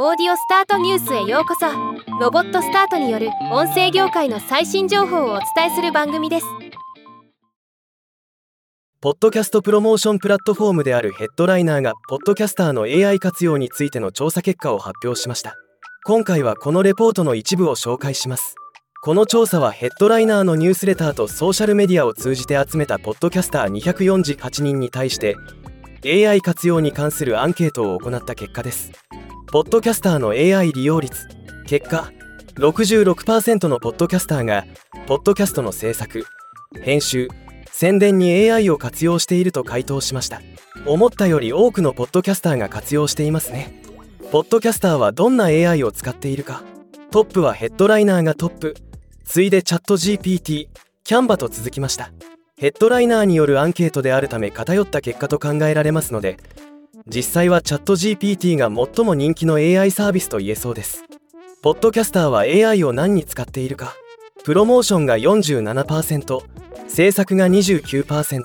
オーディオスタートニュースへようこそ。ロボットスタートによる音声業界の最新情報をお伝えする番組です。ポッドキャストプロモーションプラットフォームであるヘッドライナーがポッドキャスターの AI 活用についての調査結果を発表しました。今回はこのレポートの一部を紹介します。この調査はヘッドライナーのニュースレターとソーシャルメディアを通じて集めたポッドキャスター248人に対して AI 活用に関するアンケートを行った結果です。ポッドキャスターの AI 利用率。結果66%のポッドキャスターがポッドキャストの制作編集宣伝に AI を活用していると回答しました。思ったより多くのポッドキャスターが活用していますね。ポッドキャスターはどんな AI を使っているか。トップはヘッドライナーがトップ。次いでチャット GPT キャンバと続きました。ヘッドライナーによるアンケートであるため偏った結果と考えられますので実際はチャット GPT が最も人気の AI サービスと言えそうです。ポッドキャスターは AI を何に使っているか。プロモーションが47%制作が29%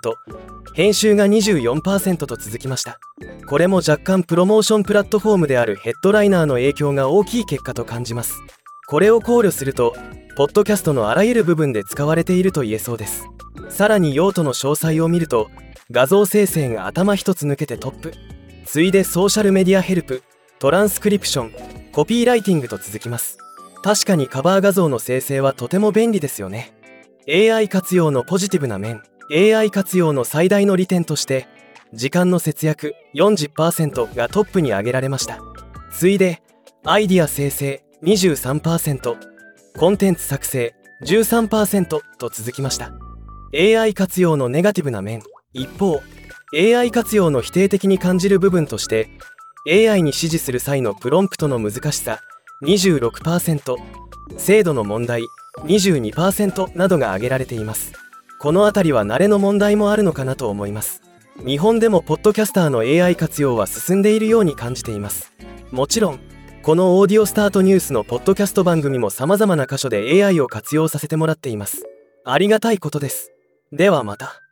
編集が24%と続きました。これも若干プロモーションプラットフォームであるヘッドライナーの影響が大きい結果と感じます。これを考慮するとポッドキャストのあらゆる部分で使われていると言えそうです。さらに用途の詳細を見ると画像生成が頭一つ抜けてトップ。次いでソーシャルメディアヘルプトランスクリプションコピーライティングと続きます。確かにカバー画像の生成はとても便利ですよね。AI 活用のポジティブな面 AI 活用の最大の利点として時間の節約40%がトップに挙げられました。次いでアイディア生成23%コンテンツ作成13%と続きました。AI 活用のネガティブな面一方 AI 活用の否定的に感じる部分として AI に指示する際のプロンプトの難しさ26%精度の問題22%などが挙げられています。この辺りは慣れの問題もあるのかなと思います。日本でもポッドキャスターの AI 活用は進んでいるように感じています。もちろんこのオーディオスタートニュースのポッドキャスト番組も様々な箇所で AI を活用させてもらっています。ありがたいことです。ではまた。